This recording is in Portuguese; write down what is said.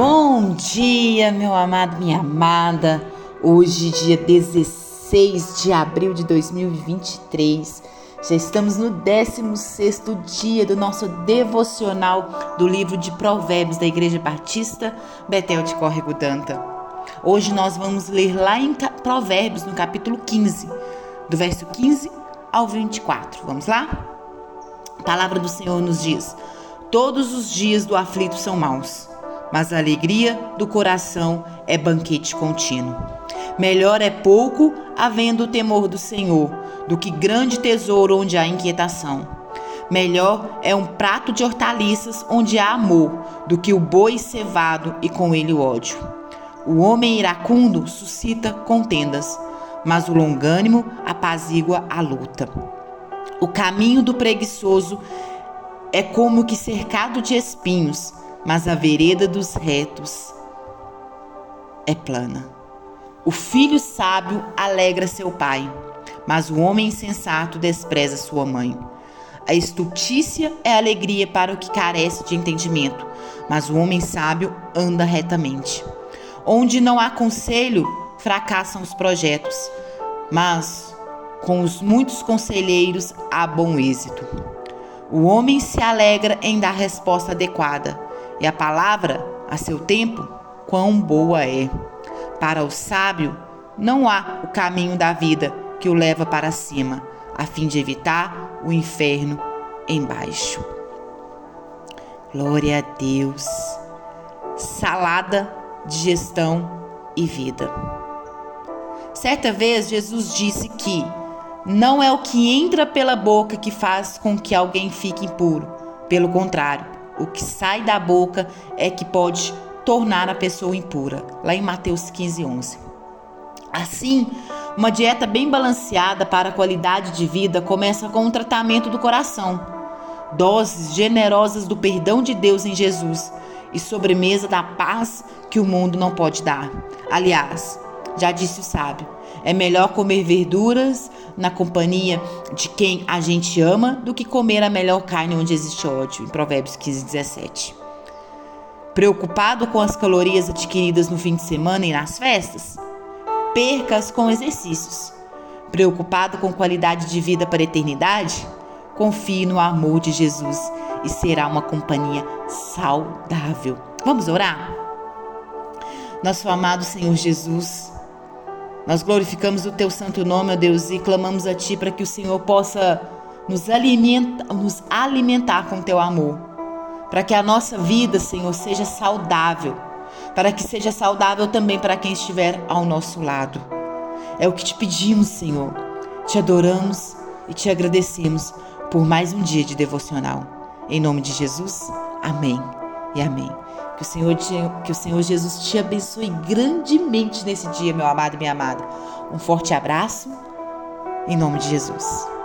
Bom dia, meu amado, minha amada. Hoje, dia 16 de abril de 2023. Já estamos no 16 dia do nosso devocional do livro de Provérbios da Igreja Batista Betel de Córrego Danta. Hoje nós vamos ler lá em Provérbios, no capítulo 15, do verso 15 ao 24. Vamos lá? A palavra do Senhor nos diz: Todos os dias do aflito são maus, mas a alegria do coração é banquete contínuo. Melhor é pouco, havendo o temor do Senhor, do que grande tesouro onde há inquietação. Melhor é um prato de hortaliças onde há amor, do que o boi cevado e com ele o ódio. O homem iracundo suscita contendas, mas o longânimo apazigua a luta. O caminho do preguiçoso é como que cercado de espinhos, mas a vereda dos retos é plana. O filho sábio alegra seu pai, mas o homem insensato despreza sua mãe. A estultícia é alegria para o que carece de entendimento, mas o homem sábio anda retamente. Onde não há conselho, fracassam os projetos, mas com os muitos conselheiros há bom êxito. O homem se alegra em dar resposta adequada, e a palavra, a seu tempo, quão boa é. Para o sábio, não há o caminho da vida que o leva para cima, a fim de evitar o inferno embaixo. Glória a Deus. Salada de gestão e vida. Certa vez Jesus disse que não é o que entra pela boca que faz com que alguém fique impuro. Pelo contrário, o que sai da boca é que pode tornar a pessoa impura. Lá em Mateus 15, 11. Assim, uma dieta bem balanceada para a qualidade de vida começa com o tratamento do coração. Doses generosas do perdão de Deus em Jesus e sobremesa da paz que o mundo não pode dar. Aliás, já disse o sábio: é melhor comer verduras na companhia de quem a gente ama do que comer a melhor carne onde existe ódio. Em Provérbios 15, 17. Preocupado com as calorias adquiridas no fim de semana e nas festas? Percas com exercícios. Preocupado com qualidade de vida para a eternidade? Confie no amor de Jesus e será uma companhia saudável. Vamos orar? Nosso amado Senhor Jesus, nós glorificamos o teu santo nome, ó Deus, e clamamos a ti para que o Senhor possa nos alimentar, nos alimentar com teu amor. Para que a nossa vida, Senhor, seja saudável. Para que seja saudável também para quem estiver ao nosso lado. É o que te pedimos, Senhor. Te adoramos e te agradecemos por mais um dia de devocional. Em nome de Jesus, amém e amém. Que o Senhor, te, que o Senhor Jesus te abençoe grandemente nesse dia, meu amado e minha amada. Um forte abraço, em nome de Jesus.